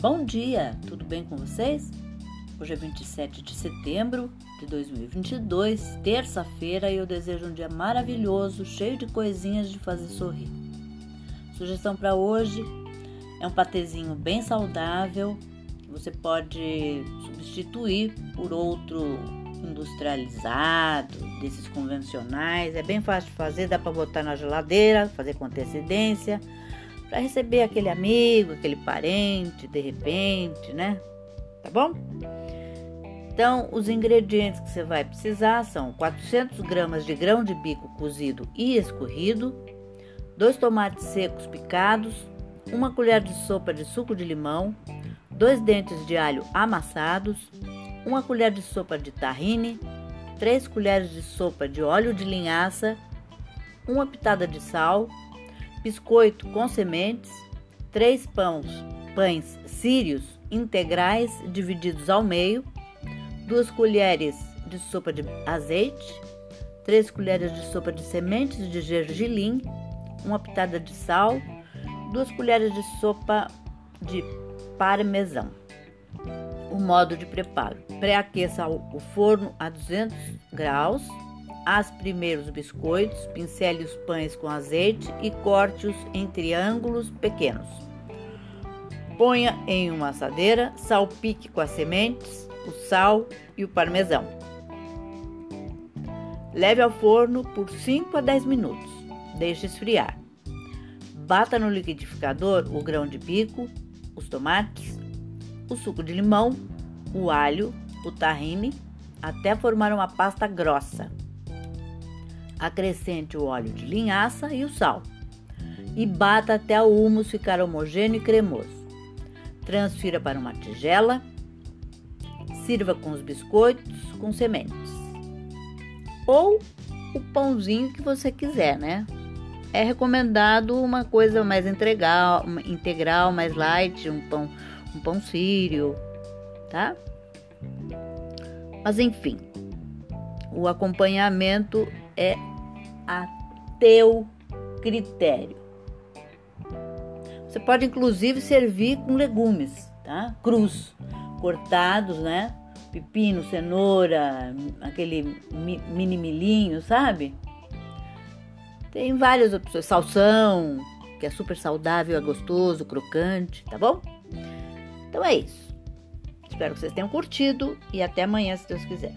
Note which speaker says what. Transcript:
Speaker 1: Bom dia, tudo bem com vocês? Hoje é 27 de setembro de 2022, terça-feira, e eu desejo um dia maravilhoso, cheio de coisinhas de fazer sorrir. Sugestão para hoje é um patezinho bem saudável, você pode substituir por outro industrializado, desses convencionais. É bem fácil de fazer, dá para botar na geladeira, fazer com antecedência, para receber aquele amigo, aquele parente, de repente, né? Tá bom? Então, os ingredientes que você vai precisar são 400 gramas de grão de bico cozido e escorrido, dois tomates secos picados, uma colher de sopa de suco de limão, dois dentes de alho amassados, uma colher de sopa de tahine, três colheres de sopa de óleo de linhaça, uma pitada de sal, biscoito com sementes, três pães, pães sírios integrais divididos ao meio, duas colheres de sopa de azeite, três colheres de sopa de sementes de gergelim, uma pitada de sal, duas colheres de sopa de parmesão. O modo de preparo: pré-aqueça o forno a 200 graus. As primeiros biscoitos, pincele os pães com azeite e corte-os em triângulos pequenos. Ponha em uma assadeira, salpique com as sementes, o sal e o parmesão. Leve ao forno por 5 a 10 minutos. Deixe esfriar. Bata no liquidificador o grão de bico, os tomates, o suco de limão, o alho, o tahine, até formar uma pasta grossa. Acrescente o óleo de linhaça e o sal e bata até o humus ficar homogêneo e cremoso. Transfira para uma tigela, sirva com os biscoitos com sementes ou o pãozinho que você quiser, né? É recomendado uma coisa mais integral, integral mais light, um pão um pão sírio, tá? Mas enfim, o acompanhamento é a teu critério. Você pode inclusive servir com legumes, tá? Cruz, cortados, né? Pepino, cenoura, aquele mini milhinho, sabe? Tem várias opções, salsão, que é super saudável, é gostoso, crocante, tá bom? Então é isso. Espero que vocês tenham curtido e até amanhã, se Deus quiser.